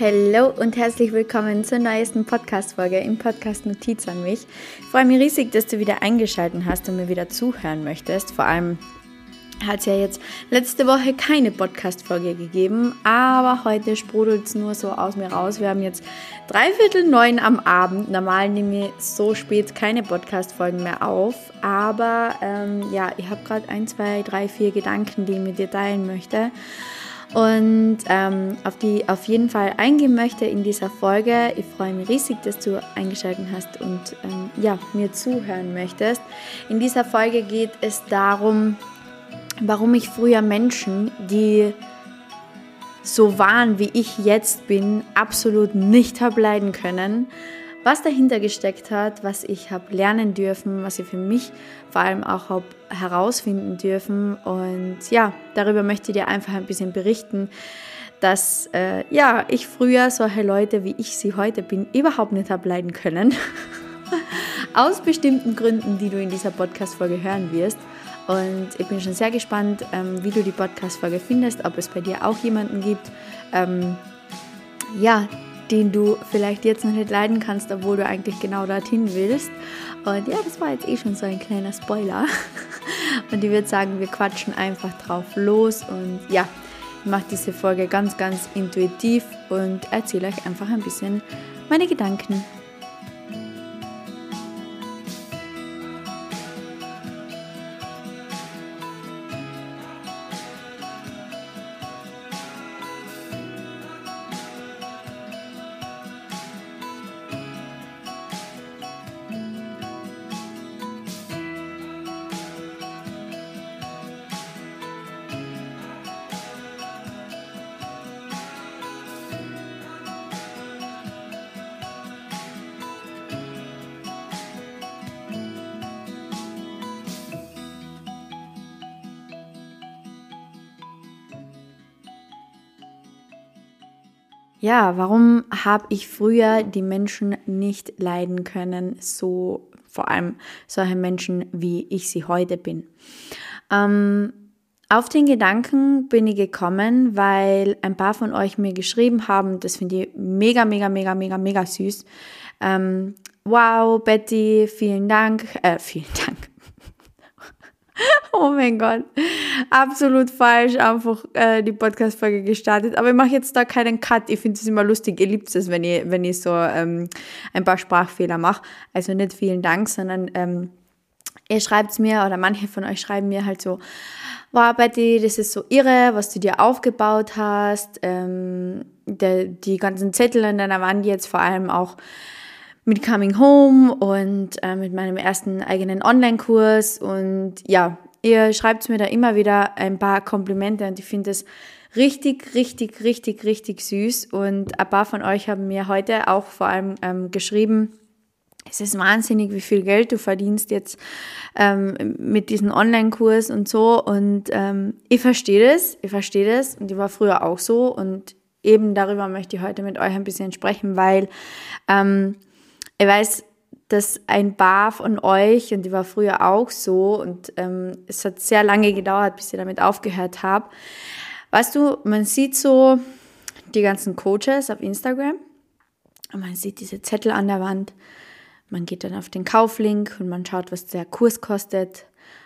Hallo und herzlich willkommen zur neuesten Podcast-Folge im Podcast Notiz an mich. Ich freue mich riesig, dass du wieder eingeschaltet hast und mir wieder zuhören möchtest. Vor allem hat es ja jetzt letzte Woche keine Podcast-Folge gegeben, aber heute sprudelt es nur so aus mir raus. Wir haben jetzt dreiviertel neun am Abend. Normal nehme ich so spät keine Podcast-Folgen mehr auf, aber ähm, ja, ich habe gerade ein, zwei, drei, vier Gedanken, die ich mit dir teilen möchte und ähm, auf die auf jeden Fall eingehen möchte in dieser Folge. Ich freue mich riesig, dass du eingeschaltet hast und ähm, ja, mir zuhören möchtest. In dieser Folge geht es darum, warum ich früher Menschen, die so waren, wie ich jetzt bin, absolut nicht habe leiden können was dahinter gesteckt hat, was ich habe lernen dürfen, was ich für mich vor allem auch habe herausfinden dürfen. Und ja, darüber möchte ich dir einfach ein bisschen berichten, dass äh, ja, ich früher solche Leute, wie ich sie heute bin, überhaupt nicht habe leiden können. Aus bestimmten Gründen, die du in dieser Podcast-Folge hören wirst. Und ich bin schon sehr gespannt, ähm, wie du die Podcast-Folge findest, ob es bei dir auch jemanden gibt, ähm, ja, den du vielleicht jetzt noch nicht leiden kannst, obwohl du eigentlich genau dorthin willst. Und ja, das war jetzt eh schon so ein kleiner Spoiler. Und ich würde sagen, wir quatschen einfach drauf los. Und ja, ich mache diese Folge ganz, ganz intuitiv und erzähle euch einfach ein bisschen meine Gedanken Ja, warum habe ich früher die Menschen nicht leiden können, so vor allem solche Menschen, wie ich sie heute bin? Ähm, auf den Gedanken bin ich gekommen, weil ein paar von euch mir geschrieben haben, das finde ich mega, mega, mega, mega, mega süß. Ähm, wow, Betty, vielen Dank, äh, vielen Dank. Oh mein Gott, absolut falsch einfach äh, die Podcast-Folge gestartet. Aber ich mache jetzt da keinen Cut. Ich finde es immer lustig. Ihr liebt es, wenn ich, wenn ich so ähm, ein paar Sprachfehler mache. Also nicht vielen Dank, sondern ähm, ihr schreibt es mir oder manche von euch schreiben mir halt so, wow Betty, das ist so irre, was du dir aufgebaut hast. Ähm, der, die ganzen Zettel an deiner Wand jetzt vor allem auch mit Coming Home und äh, mit meinem ersten eigenen Online-Kurs. Und ja, ihr schreibt mir da immer wieder ein paar Komplimente und ich finde es richtig, richtig, richtig, richtig süß. Und ein paar von euch haben mir heute auch vor allem ähm, geschrieben, es ist wahnsinnig, wie viel Geld du verdienst jetzt ähm, mit diesem Online-Kurs und so. Und ähm, ich verstehe das, ich verstehe das und ich war früher auch so. Und eben darüber möchte ich heute mit euch ein bisschen sprechen, weil ähm, ich weiß, dass ein paar von euch, und die war früher auch so, und ähm, es hat sehr lange gedauert, bis ich damit aufgehört habe. Weißt du, man sieht so die ganzen Coaches auf Instagram und man sieht diese Zettel an der Wand. Man geht dann auf den Kauflink und man schaut, was der Kurs kostet.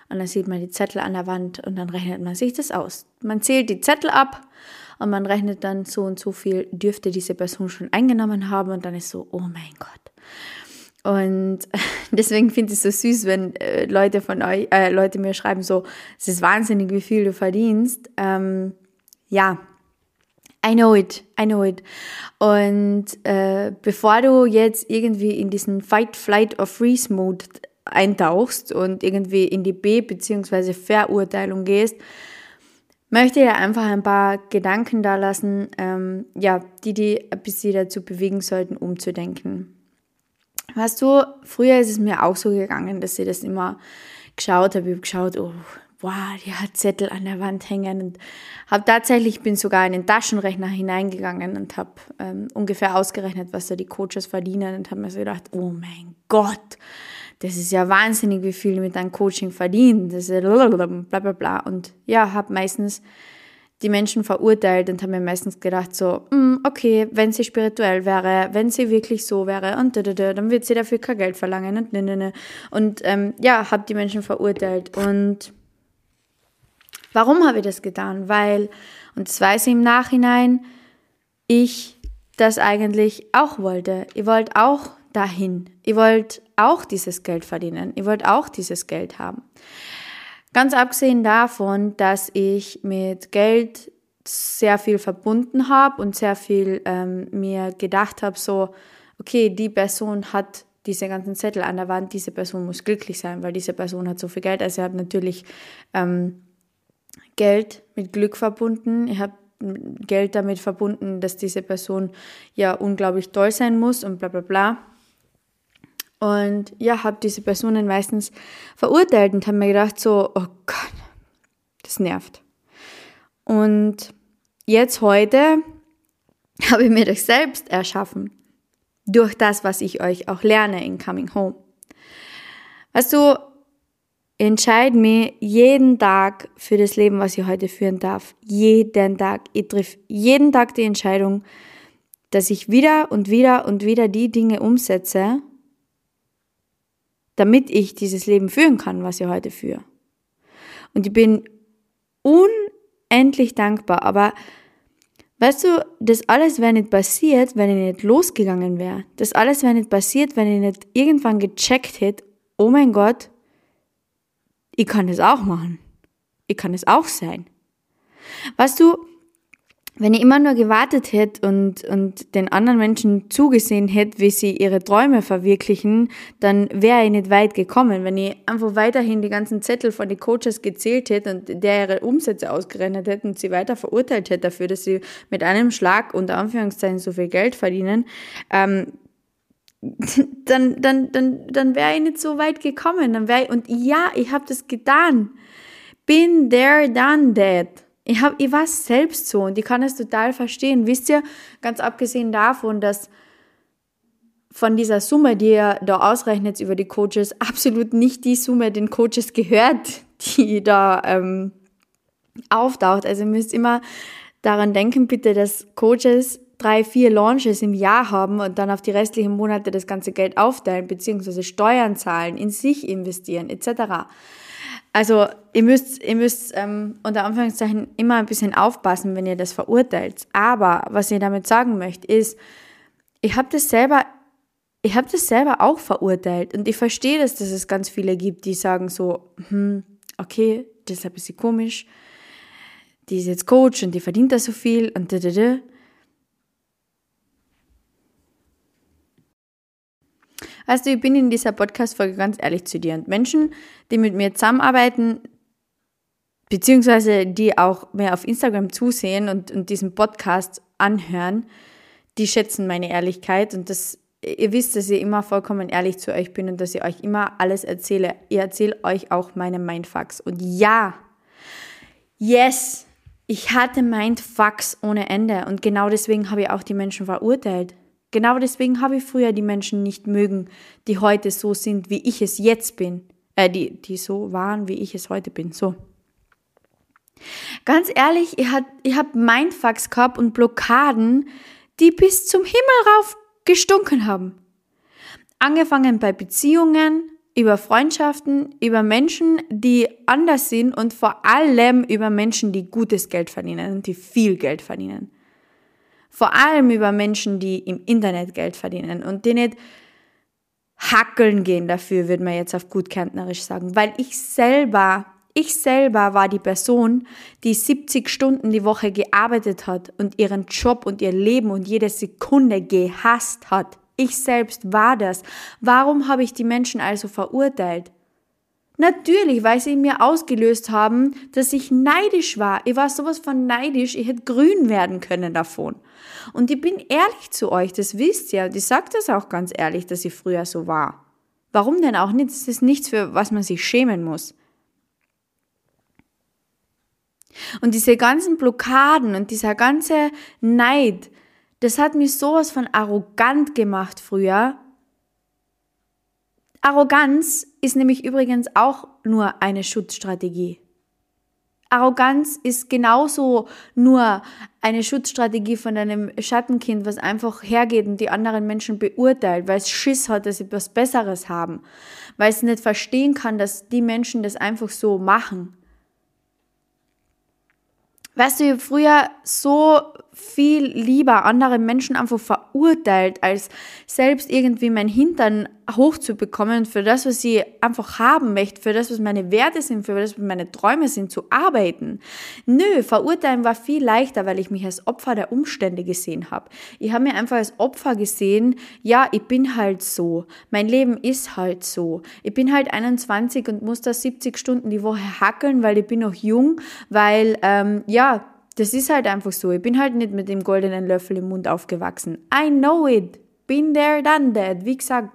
Und dann sieht man die Zettel an der Wand und dann rechnet man sich das aus. Man zählt die Zettel ab und man rechnet dann so und so viel dürfte diese Person schon eingenommen haben und dann ist so, oh mein Gott. Und deswegen finde ich es so süß, wenn äh, Leute von euch, äh, Leute mir schreiben so, es ist wahnsinnig, wie viel du verdienst. Ähm, ja, I know it, I know it. Und äh, bevor du jetzt irgendwie in diesen Fight, Flight or Freeze Mode eintauchst und irgendwie in die B- bzw. Verurteilung gehst, möchte ich einfach ein paar Gedanken da lassen, ähm, ja, die die ein bisschen dazu bewegen sollten, umzudenken. Weißt du, früher ist es mir auch so gegangen, dass ich das immer geschaut habe. Ich habe geschaut, oh, wow, die hat Zettel an der Wand hängen und habe tatsächlich, bin sogar in den Taschenrechner hineingegangen und habe ähm, ungefähr ausgerechnet, was da die Coaches verdienen und habe mir so gedacht, oh mein Gott, das ist ja wahnsinnig, wie viel mit einem Coaching verdienen. Das ist bla bla bla. Und ja, habe meistens die Menschen verurteilt und habe mir meistens gedacht so, mm, okay, wenn sie spirituell wäre, wenn sie wirklich so wäre und da, da, da, dann wird sie dafür kein Geld verlangen und ne. Und ähm, ja, habe die Menschen verurteilt. Und warum habe ich das getan? Weil, und das weiß ich im Nachhinein, ich das eigentlich auch wollte. Ich wollte auch dahin. Ich wollte auch dieses Geld verdienen. Ich wollte auch dieses Geld haben. Ganz abgesehen davon, dass ich mit Geld sehr viel verbunden habe und sehr viel ähm, mir gedacht habe, so, okay, die Person hat diese ganzen Zettel an der Wand, diese Person muss glücklich sein, weil diese Person hat so viel Geld. Also ich habe natürlich ähm, Geld mit Glück verbunden. Ich habe Geld damit verbunden, dass diese Person ja unglaublich toll sein muss und bla bla bla. Und ja, habe diese Personen meistens verurteilt und habe mir gedacht, so, oh Gott, das nervt. Und jetzt heute habe ich mir das selbst erschaffen. Durch das, was ich euch auch lerne in Coming Home. Weißt du, entscheide mich jeden Tag für das Leben, was ich heute führen darf. Jeden Tag. Ich triff jeden Tag die Entscheidung, dass ich wieder und wieder und wieder die Dinge umsetze, damit ich dieses Leben führen kann, was ich heute führe. Und ich bin unendlich dankbar, aber weißt du, das alles wäre nicht passiert, wenn ich nicht losgegangen wäre. Das alles wäre nicht passiert, wenn ich nicht irgendwann gecheckt hätte, oh mein Gott, ich kann das auch machen. Ich kann es auch sein. Weißt du, wenn ich immer nur gewartet hätte und, und den anderen Menschen zugesehen hätte, wie sie ihre Träume verwirklichen, dann wäre ich nicht weit gekommen. Wenn ich einfach weiterhin die ganzen Zettel von den Coaches gezählt hätte und der ihre Umsätze ausgerechnet hätte und sie weiter verurteilt hätte dafür, dass sie mit einem Schlag unter Anführungszeichen so viel Geld verdienen, ähm, dann, dann, dann, dann wäre ich nicht so weit gekommen. Dann wäre und ja, ich habe das getan. Been there, done that. Ich, hab, ich war selbst so und ich kann es total verstehen. Wisst ihr, ganz abgesehen davon, dass von dieser Summe, die ihr da ausrechnet über die Coaches, absolut nicht die Summe den Coaches gehört, die da ähm, auftaucht. Also ihr müsst immer daran denken, bitte, dass Coaches drei, vier Launches im Jahr haben und dann auf die restlichen Monate das ganze Geld aufteilen, beziehungsweise Steuern zahlen, in sich investieren, etc. Also ihr müsst, ihr müsst ähm, unter Anführungszeichen immer ein bisschen aufpassen, wenn ihr das verurteilt. Aber was ich damit sagen möchte, ist, ich habe das selber, ich habe das selber auch verurteilt und ich verstehe, dass, dass es ganz viele gibt, die sagen so, hm, okay, das ist ein bisschen komisch, die ist jetzt Coach und die verdient da so viel und da, da, da. Du, ich bin in dieser Podcast-Folge ganz ehrlich zu dir. Und Menschen, die mit mir zusammenarbeiten, beziehungsweise die auch mehr auf Instagram zusehen und, und diesen Podcast anhören, die schätzen meine Ehrlichkeit und das, ihr wisst, dass ich immer vollkommen ehrlich zu euch bin und dass ich euch immer alles erzähle. Ich erzähle euch auch meine Mindfucks. Und ja, yes, ich hatte Mindfucks ohne Ende und genau deswegen habe ich auch die Menschen verurteilt. Genau deswegen habe ich früher die Menschen nicht mögen, die heute so sind, wie ich es jetzt bin. Äh, die, die so waren, wie ich es heute bin. So. Ganz ehrlich, ich habe ich hab Mindfucks gehabt und Blockaden, die bis zum Himmel rauf gestunken haben. Angefangen bei Beziehungen, über Freundschaften, über Menschen, die anders sind und vor allem über Menschen, die gutes Geld verdienen und die viel Geld verdienen. Vor allem über Menschen, die im Internet Geld verdienen und die nicht hackeln gehen dafür, würde man jetzt auf gut kärntnerisch sagen. Weil ich selber, ich selber war die Person, die 70 Stunden die Woche gearbeitet hat und ihren Job und ihr Leben und jede Sekunde gehasst hat. Ich selbst war das. Warum habe ich die Menschen also verurteilt? Natürlich, weil sie in mir ausgelöst haben, dass ich neidisch war. Ich war sowas von neidisch, ich hätte grün werden können davon. Und ich bin ehrlich zu euch, das wisst ihr, und ich sage das auch ganz ehrlich, dass ich früher so war. Warum denn auch nicht? Das ist nichts, für was man sich schämen muss. Und diese ganzen Blockaden und dieser ganze Neid, das hat mich sowas von arrogant gemacht früher, Arroganz ist nämlich übrigens auch nur eine Schutzstrategie. Arroganz ist genauso nur eine Schutzstrategie von einem Schattenkind, was einfach hergeht und die anderen Menschen beurteilt, weil es Schiss hat, dass sie etwas Besseres haben, weil es nicht verstehen kann, dass die Menschen das einfach so machen. Weißt du, ich habe früher so viel lieber andere Menschen einfach verurteilt, als selbst irgendwie mein Hintern hochzubekommen für das, was ich einfach haben möchte, für das, was meine Werte sind, für das, was meine Träume sind, zu arbeiten. Nö, verurteilen war viel leichter, weil ich mich als Opfer der Umstände gesehen habe. Ich habe mir einfach als Opfer gesehen, ja, ich bin halt so, mein Leben ist halt so. Ich bin halt 21 und muss da 70 Stunden die Woche hackeln, weil ich bin noch jung, weil, ähm, ja, das ist halt einfach so. Ich bin halt nicht mit dem goldenen Löffel im Mund aufgewachsen. I know it. Been there, done that. Wie gesagt.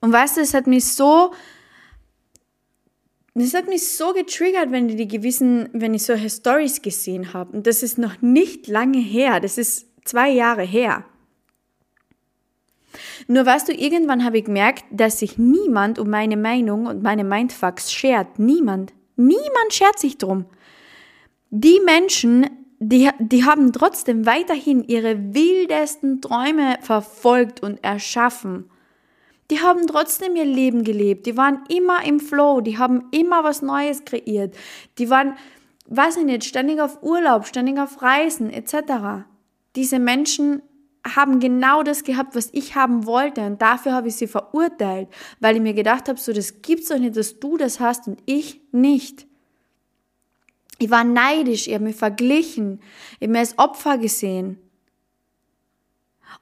Und weißt du, es hat mich so, das hat mich so getriggert, wenn ich die gewissen, wenn ich solche Stories gesehen habe. Und das ist noch nicht lange her. Das ist zwei Jahre her. Nur weißt du, irgendwann habe ich gemerkt, dass sich niemand um meine Meinung und meine Mindfucks schert. Niemand. Niemand schert sich drum. Die Menschen, die, die haben trotzdem weiterhin ihre wildesten Träume verfolgt und erschaffen. Die haben trotzdem ihr Leben gelebt. Die waren immer im Flow. Die haben immer was Neues kreiert. Die waren, weiß ich nicht, ständig auf Urlaub, ständig auf Reisen etc. Diese Menschen haben genau das gehabt, was ich haben wollte und dafür habe ich sie verurteilt, weil ich mir gedacht habe, so das gibt's doch nicht, dass du das hast und ich nicht. Ich war neidisch, ich habe mich verglichen, ich habe mich als Opfer gesehen.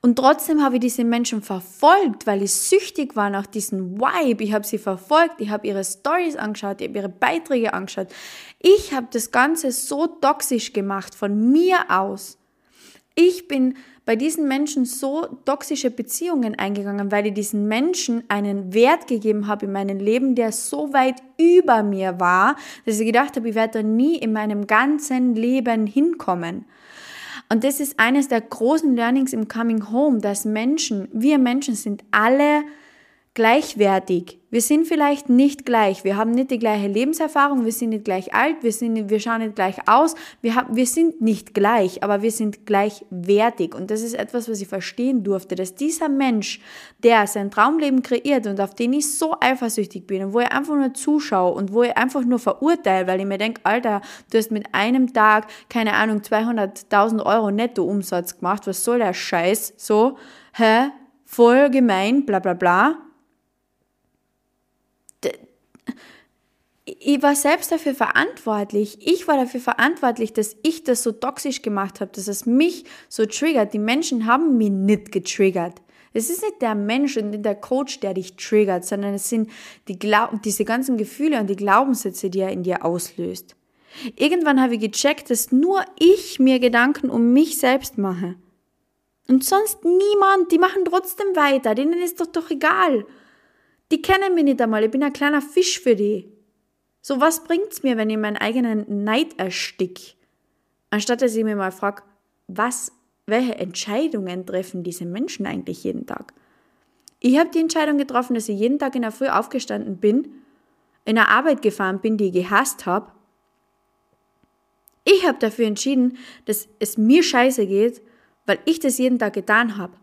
Und trotzdem habe ich diese Menschen verfolgt, weil ich süchtig war nach diesem Vibe. Ich habe sie verfolgt, ich habe ihre Stories angeschaut, ich habe ihre Beiträge angeschaut. Ich habe das Ganze so toxisch gemacht von mir aus. Ich bin bei diesen Menschen so toxische Beziehungen eingegangen, weil ich diesen Menschen einen Wert gegeben habe in meinem Leben, der so weit über mir war, dass ich gedacht habe, ich werde da nie in meinem ganzen Leben hinkommen. Und das ist eines der großen Learnings im Coming Home, dass Menschen, wir Menschen sind alle gleichwertig. Wir sind vielleicht nicht gleich. Wir haben nicht die gleiche Lebenserfahrung. Wir sind nicht gleich alt. Wir, sind, wir schauen nicht gleich aus. Wir, haben, wir sind nicht gleich, aber wir sind gleichwertig. Und das ist etwas, was ich verstehen durfte, dass dieser Mensch, der sein Traumleben kreiert und auf den ich so eifersüchtig bin und wo ich einfach nur zuschaue und wo ich einfach nur verurteile, weil ich mir denke, Alter, du hast mit einem Tag, keine Ahnung, 200.000 Euro Nettoumsatz gemacht. Was soll der Scheiß? So, hä? Voll gemein, bla bla bla ich war selbst dafür verantwortlich. Ich war dafür verantwortlich, dass ich das so toxisch gemacht habe, dass es mich so triggert. Die Menschen haben mich nicht getriggert. Es ist nicht der Mensch und nicht der Coach, der dich triggert, sondern es sind die diese ganzen Gefühle und die Glaubenssätze, die er in dir auslöst. Irgendwann habe ich gecheckt, dass nur ich mir Gedanken um mich selbst mache. Und sonst niemand, die machen trotzdem weiter, denen ist doch doch egal. Die kennen mich nicht einmal, ich bin ein kleiner Fisch für die. So, was bringt's mir, wenn ich meinen eigenen Neid erstick? Anstatt dass ich mir mal frage, was, welche Entscheidungen treffen diese Menschen eigentlich jeden Tag? Ich habe die Entscheidung getroffen, dass ich jeden Tag in der Früh aufgestanden bin, in eine Arbeit gefahren bin, die ich gehasst habe. Ich habe dafür entschieden, dass es mir scheiße geht, weil ich das jeden Tag getan habe.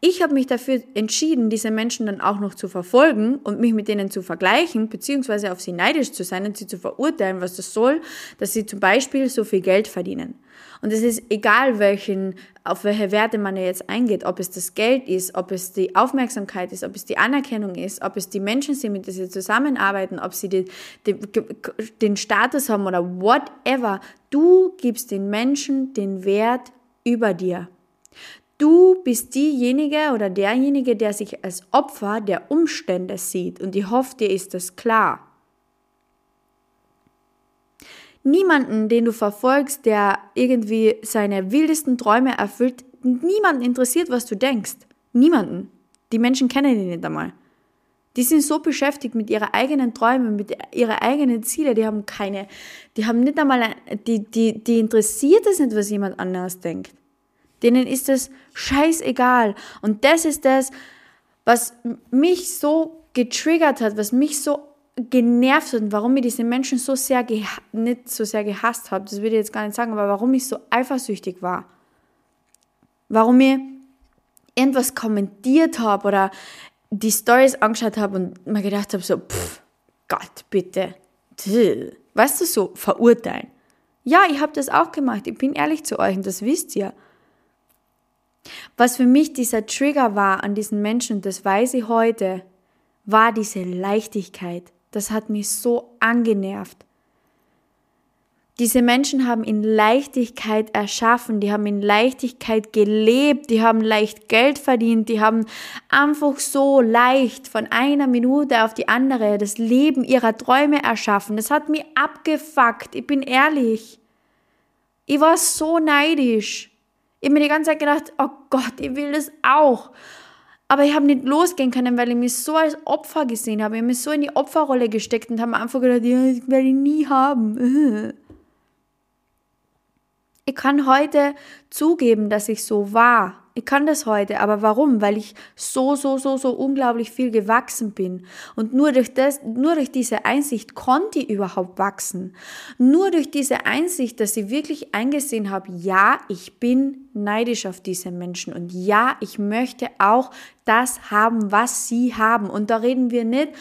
Ich habe mich dafür entschieden, diese Menschen dann auch noch zu verfolgen und mich mit denen zu vergleichen, beziehungsweise auf sie neidisch zu sein und sie zu verurteilen, was das soll, dass sie zum Beispiel so viel Geld verdienen. Und es ist egal, welchen, auf welche Werte man jetzt eingeht, ob es das Geld ist, ob es die Aufmerksamkeit ist, ob es die Anerkennung ist, ob es die Menschen sind, mit denen sie zusammenarbeiten, ob sie die, die, den Status haben oder whatever. Du gibst den Menschen den Wert über dir. Du bist diejenige oder derjenige, der sich als Opfer der Umstände sieht und ich hoffe, dir ist das klar. Niemanden, den du verfolgst, der irgendwie seine wildesten Träume erfüllt, niemanden interessiert, was du denkst. Niemanden. Die Menschen kennen ihn nicht einmal. Die sind so beschäftigt mit ihren eigenen Träumen, mit ihren eigenen Zielen, die haben keine, die haben nicht einmal, die, die, die interessiert es nicht, was jemand anderes denkt. Denen ist es scheißegal. Und das ist das, was mich so getriggert hat, was mich so genervt und warum ich diese Menschen so sehr, nicht so sehr gehasst habe, das würde ich jetzt gar nicht sagen, aber warum ich so eifersüchtig war. Warum ich irgendwas kommentiert habe oder die Stories angeschaut habe und mir gedacht habe, so, pff, Gott, bitte. Weißt du, so verurteilen. Ja, ich habe das auch gemacht. Ich bin ehrlich zu euch und das wisst ihr. Was für mich dieser Trigger war an diesen Menschen, das weiß ich heute, war diese Leichtigkeit. Das hat mich so angenervt. Diese Menschen haben in Leichtigkeit erschaffen, die haben in Leichtigkeit gelebt, die haben leicht Geld verdient, die haben einfach so leicht von einer Minute auf die andere das Leben ihrer Träume erschaffen. Das hat mich abgefuckt, ich bin ehrlich. Ich war so neidisch. Ich habe mir die ganze Zeit gedacht, oh Gott, ich will das auch. Aber ich habe nicht losgehen können, weil ich mich so als Opfer gesehen habe. Ich habe mich so in die Opferrolle gesteckt und habe mir einfach gedacht, ja, das werde ich nie haben. Ich kann heute zugeben, dass ich so war. Ich kann das heute, aber warum? Weil ich so, so, so, so unglaublich viel gewachsen bin. Und nur durch, das, nur durch diese Einsicht konnte ich überhaupt wachsen. Nur durch diese Einsicht, dass ich wirklich eingesehen habe, ja, ich bin neidisch auf diese Menschen und ja, ich möchte auch das haben, was sie haben. Und da reden wir nicht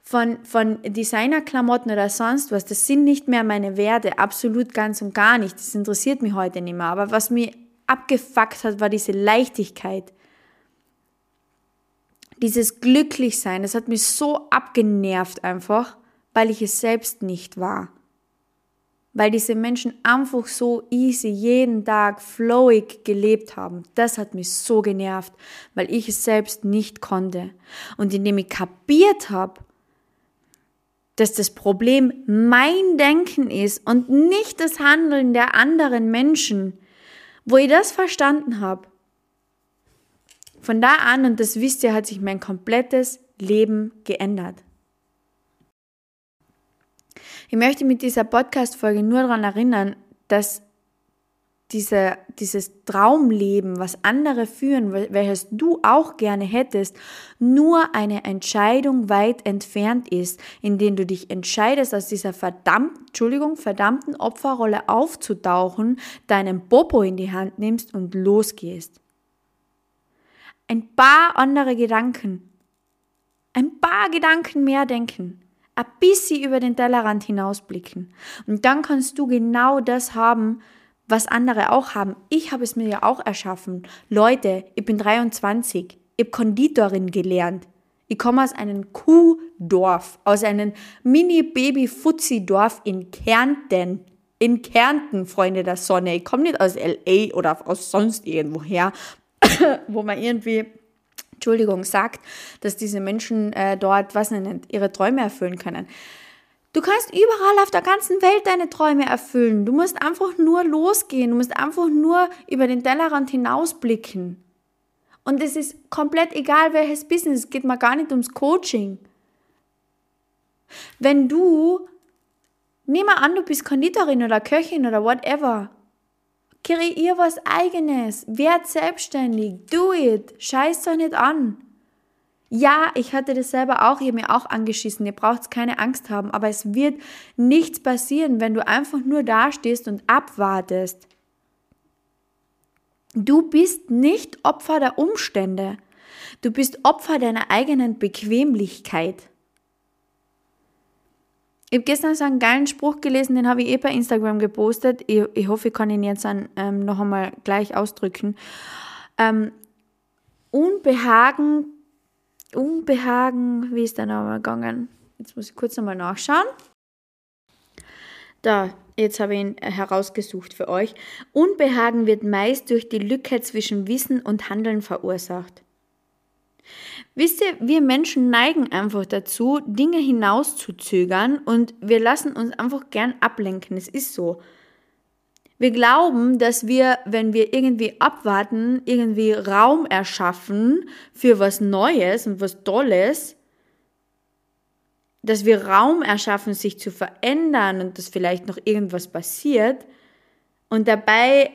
von, von Designerklamotten oder sonst was, das sind nicht mehr meine Werte, absolut ganz und gar nicht. Das interessiert mich heute nicht mehr. Aber was mir abgefuckt hat, war diese Leichtigkeit. Dieses Glücklichsein, das hat mich so abgenervt einfach, weil ich es selbst nicht war. Weil diese Menschen einfach so easy jeden Tag flowig gelebt haben. Das hat mich so genervt, weil ich es selbst nicht konnte. Und indem ich kapiert habe, dass das Problem mein Denken ist und nicht das Handeln der anderen Menschen, wo ich das verstanden habe. Von da an, und das wisst ihr, hat sich mein komplettes Leben geändert. Ich möchte mit dieser Podcast-Folge nur daran erinnern, dass diese, dieses Traumleben, was andere führen, welches du auch gerne hättest, nur eine Entscheidung weit entfernt ist, in indem du dich entscheidest, aus dieser verdammt, Entschuldigung, verdammten Opferrolle aufzutauchen, deinen Popo in die Hand nimmst und losgehst. Ein paar andere Gedanken, ein paar Gedanken mehr denken, ein bisschen über den Tellerrand hinausblicken. Und dann kannst du genau das haben, was andere auch haben. Ich habe es mir ja auch erschaffen. Leute, ich bin 23. Ich habe Konditorin gelernt. Ich komme aus einem Kuhdorf, aus einem Mini-Baby-Fuzzi-Dorf in Kärnten. In Kärnten, Freunde der Sonne. Ich komme nicht aus L.A. oder aus sonst irgendwoher, wo man irgendwie, Entschuldigung, sagt, dass diese Menschen äh, dort, was nicht, ihre Träume erfüllen können. Du kannst überall auf der ganzen Welt deine Träume erfüllen. Du musst einfach nur losgehen. Du musst einfach nur über den Tellerrand hinausblicken. Und es ist komplett egal, welches Business. Es geht mal gar nicht ums Coaching. Wenn du, nimm mal an, du bist Konditorin oder Köchin oder whatever. Kreier was eigenes. Werd selbstständig. Do it. Scheiß doch nicht an. Ja, ich hatte das selber auch, habe mir auch angeschissen, ihr braucht keine Angst haben, aber es wird nichts passieren, wenn du einfach nur dastehst und abwartest. Du bist nicht Opfer der Umstände. Du bist Opfer deiner eigenen Bequemlichkeit. Ich habe gestern so einen geilen Spruch gelesen, den habe ich eh bei Instagram gepostet. Ich, ich hoffe, ich kann ihn jetzt dann, ähm, noch einmal gleich ausdrücken. Ähm, Unbehagen Unbehagen, wie ist der Name gegangen? Jetzt muss ich kurz nochmal nachschauen. Da, jetzt habe ich ihn äh, herausgesucht für euch. Unbehagen wird meist durch die Lücke zwischen Wissen und Handeln verursacht. Wisst ihr, wir Menschen neigen einfach dazu, Dinge hinauszuzögern und wir lassen uns einfach gern ablenken. Es ist so. Wir glauben, dass wir, wenn wir irgendwie abwarten, irgendwie Raum erschaffen für was Neues und was Tolles, dass wir Raum erschaffen, sich zu verändern und dass vielleicht noch irgendwas passiert. Und dabei,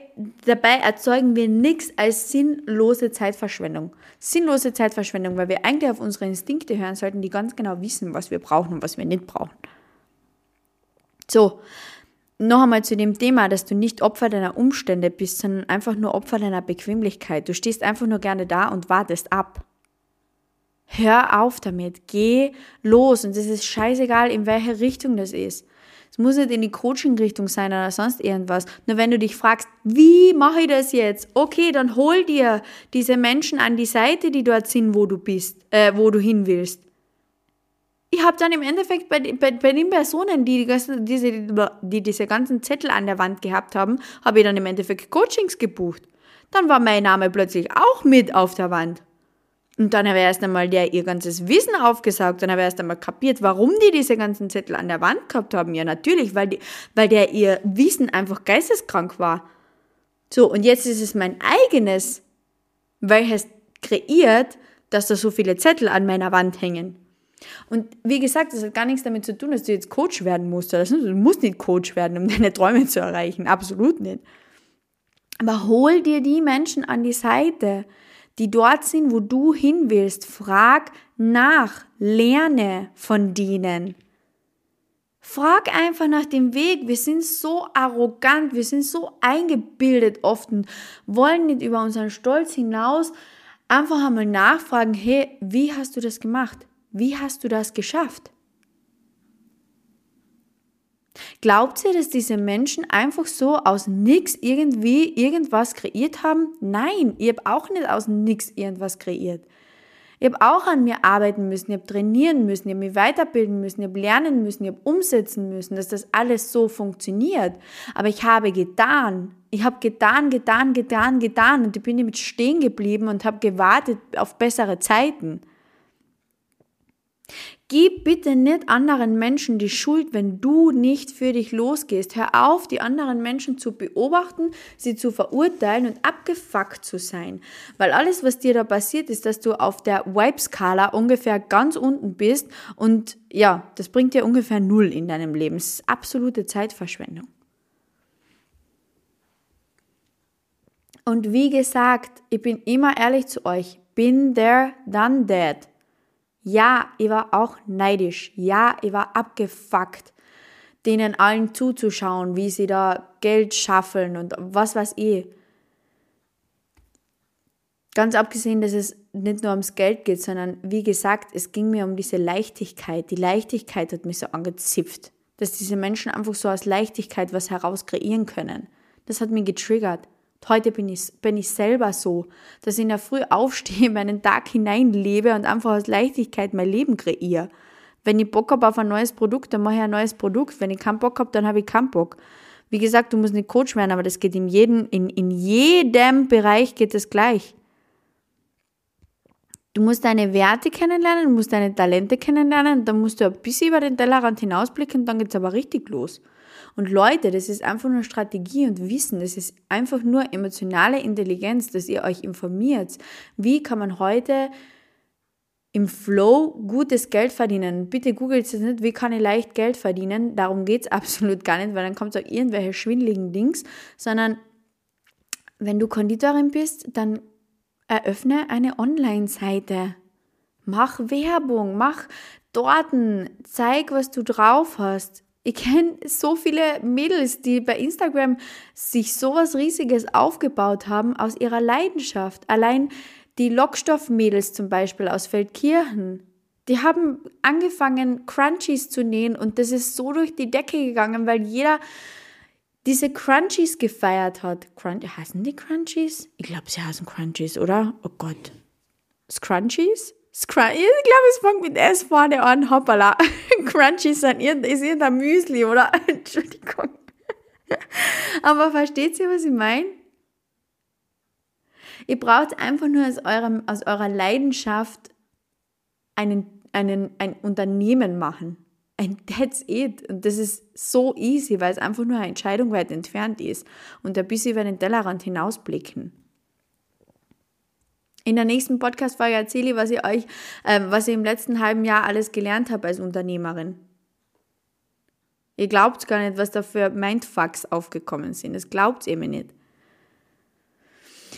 dabei erzeugen wir nichts als sinnlose Zeitverschwendung. Sinnlose Zeitverschwendung, weil wir eigentlich auf unsere Instinkte hören sollten, die ganz genau wissen, was wir brauchen und was wir nicht brauchen. So, noch einmal zu dem Thema, dass du nicht Opfer deiner Umstände bist, sondern einfach nur Opfer deiner Bequemlichkeit. Du stehst einfach nur gerne da und wartest ab. Hör auf damit, geh los und es ist scheißegal, in welche Richtung das ist. Es muss nicht in die Coaching-Richtung sein oder sonst irgendwas. Nur wenn du dich fragst, wie mache ich das jetzt? Okay, dann hol dir diese Menschen an die Seite, die dort sind, wo du bist, äh, wo du hin willst. Ich habe dann im Endeffekt bei, bei, bei den Personen, die, die, diese, die diese ganzen Zettel an der Wand gehabt haben, habe ich dann im Endeffekt Coachings gebucht. Dann war mein Name plötzlich auch mit auf der Wand. Und dann habe ich erst einmal der ihr ganzes Wissen aufgesaugt, dann habe ich erst einmal kapiert, warum die diese ganzen Zettel an der Wand gehabt haben. Ja, natürlich, weil, die, weil der ihr Wissen einfach geisteskrank war. So, und jetzt ist es mein eigenes, welches kreiert, dass da so viele Zettel an meiner Wand hängen. Und wie gesagt, das hat gar nichts damit zu tun, dass du jetzt Coach werden musst. Du musst nicht Coach werden, um deine Träume zu erreichen. Absolut nicht. Aber hol dir die Menschen an die Seite, die dort sind, wo du hin willst. Frag nach, lerne von denen. Frag einfach nach dem Weg. Wir sind so arrogant, wir sind so eingebildet oft und wollen nicht über unseren Stolz hinaus einfach einmal nachfragen, hey, wie hast du das gemacht? Wie hast du das geschafft? Glaubt ihr, dass diese Menschen einfach so aus nichts irgendwie irgendwas kreiert haben? Nein, ich habe auch nicht aus nichts irgendwas kreiert. Ich habe auch an mir arbeiten müssen, ich habe trainieren müssen, ich habe mich weiterbilden müssen, ich habe lernen müssen, ich habe umsetzen müssen, dass das alles so funktioniert. Aber ich habe getan. Ich habe getan, getan, getan, getan und ich bin damit stehen geblieben und habe gewartet auf bessere Zeiten. Gib bitte nicht anderen Menschen die Schuld, wenn du nicht für dich losgehst. Hör auf, die anderen Menschen zu beobachten, sie zu verurteilen und abgefuckt zu sein. Weil alles, was dir da passiert, ist, dass du auf der Vibe-Skala ungefähr ganz unten bist und ja, das bringt dir ungefähr null in deinem Leben. Es ist absolute Zeitverschwendung. Und wie gesagt, ich bin immer ehrlich zu euch. Been there, done that. Ja, ich war auch neidisch. Ja, ich war abgefuckt, denen allen zuzuschauen, wie sie da Geld schaffeln und was weiß ich. Ganz abgesehen, dass es nicht nur ums Geld geht, sondern wie gesagt, es ging mir um diese Leichtigkeit. Die Leichtigkeit hat mich so angezipft, dass diese Menschen einfach so aus Leichtigkeit was heraus kreieren können. Das hat mich getriggert. Heute bin ich, bin ich selber so, dass ich in der Früh aufstehe, meinen Tag hineinlebe und einfach aus Leichtigkeit mein Leben kreiere. Wenn ich Bock habe auf ein neues Produkt, dann mache ich ein neues Produkt. Wenn ich keinen Bock habe, dann habe ich keinen Bock. Wie gesagt, du musst nicht Coach werden, aber das geht in jedem, in, in jedem Bereich geht es gleich. Du musst deine Werte kennenlernen, du musst deine Talente kennenlernen, dann musst du ein bisschen über den Tellerrand hinausblicken, dann geht es aber richtig los. Und Leute, das ist einfach nur Strategie und Wissen, das ist einfach nur emotionale Intelligenz, dass ihr euch informiert. Wie kann man heute im Flow gutes Geld verdienen. Bitte googelt es nicht, wie kann ich leicht Geld verdienen. Darum geht es absolut gar nicht, weil dann kommt auch irgendwelche schwindeligen Dings, sondern wenn du Konditorin bist, dann eröffne eine Online-Seite. Mach Werbung, mach Torten, zeig, was du drauf hast. Ich kenne so viele Mädels, die bei Instagram sich sowas Riesiges aufgebaut haben aus ihrer Leidenschaft. Allein die Lockstoffmädels zum Beispiel aus Feldkirchen, die haben angefangen, Crunchies zu nähen und das ist so durch die Decke gegangen, weil jeder diese Crunchies gefeiert hat. Crunch heißen die Crunchies? Ich glaube, sie heißen Crunchies, oder? Oh Gott. Scrunchies? Scrunch ich glaube, es fängt mit S vorne an. Hoppala. Crunchy ist, ein, ist irgendein Müsli, oder? Entschuldigung. Aber versteht ihr, was ich meine? Ihr braucht einfach nur aus, eurem, aus eurer Leidenschaft einen, einen, ein Unternehmen machen. Ein That's it. Und das ist so easy, weil es einfach nur eine Entscheidung weit entfernt ist. Und ein bisschen über den Tellerrand hinausblicken. In der nächsten Podcast-Folge erzähle ich, was ich euch, äh, was ich im letzten halben Jahr alles gelernt habe als Unternehmerin. Ihr glaubt gar nicht, was da für Mindfucks aufgekommen sind. Das glaubt ihr mir nicht.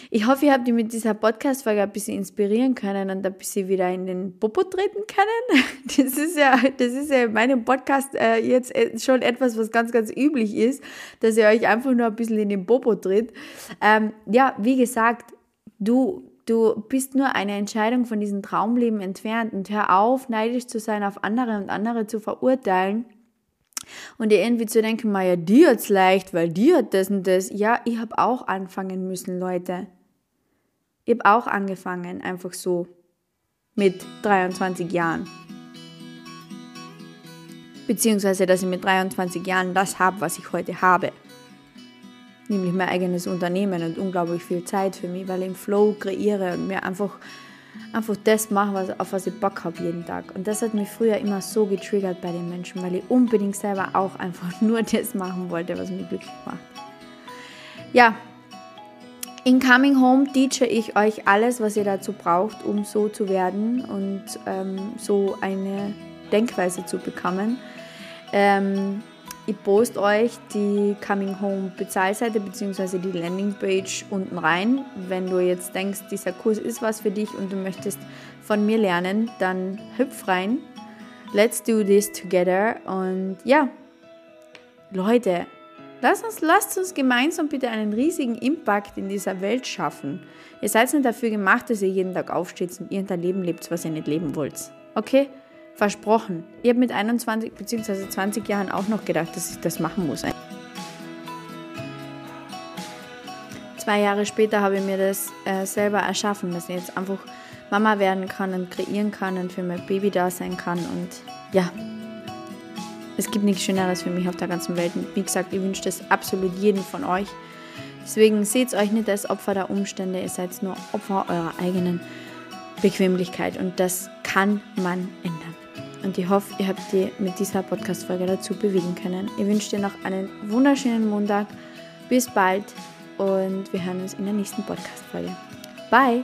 Ich hoffe, ihr habt mich mit dieser Podcast-Folge ein bisschen inspirieren können und ein bisschen wieder in den Popo treten können. Das ist ja, das ist ja in meinem Podcast äh, jetzt äh, schon etwas, was ganz, ganz üblich ist, dass ihr euch einfach nur ein bisschen in den Popo tritt. Ähm, ja, wie gesagt, du, du bist nur eine Entscheidung von diesem Traumleben entfernt und hör auf, neidisch zu sein auf andere und andere zu verurteilen. Und dir irgendwie zu denken, ja, die hat's leicht, weil die hat das und das. Ja, ich habe auch anfangen müssen, Leute. Ich habe auch angefangen, einfach so mit 23 Jahren. Beziehungsweise, dass ich mit 23 Jahren das habe, was ich heute habe. Nämlich mein eigenes Unternehmen und unglaublich viel Zeit für mich, weil ich im Flow kreiere und mir einfach, einfach das mache, was, auf was ich Bock habe jeden Tag. Und das hat mich früher immer so getriggert bei den Menschen, weil ich unbedingt selber auch einfach nur das machen wollte, was mich glücklich macht. Ja, in Coming Home teache ich euch alles, was ihr dazu braucht, um so zu werden und ähm, so eine Denkweise zu bekommen. Ähm, ich poste euch die Coming Home Bezahlseite bzw. die Landingpage unten rein. Wenn du jetzt denkst, dieser Kurs ist was für dich und du möchtest von mir lernen, dann hüpf rein. Let's do this together. Und ja, Leute, Lasst uns, lasst uns gemeinsam bitte einen riesigen Impact in dieser Welt schaffen. Ihr seid nicht dafür gemacht, dass ihr jeden Tag aufsteht und irgendein Leben lebt, was ihr nicht leben wollt. Okay? Versprochen. Ich habe mit 21 bzw. 20 Jahren auch noch gedacht, dass ich das machen muss. Zwei Jahre später habe ich mir das äh, selber erschaffen, dass ich jetzt einfach Mama werden kann und kreieren kann und für mein Baby da sein kann. Und ja, es gibt nichts Schöneres für mich auf der ganzen Welt. Und wie gesagt, ich wünsche das absolut jedem von euch. Deswegen seht euch nicht als Opfer der Umstände, ihr seid nur Opfer eurer eigenen Bequemlichkeit und das kann man ändern. Und ich hoffe, ihr habt die mit dieser Podcast-Folge dazu bewegen können. Ich wünsche dir noch einen wunderschönen Montag. Bis bald und wir hören uns in der nächsten Podcast-Folge. Bye!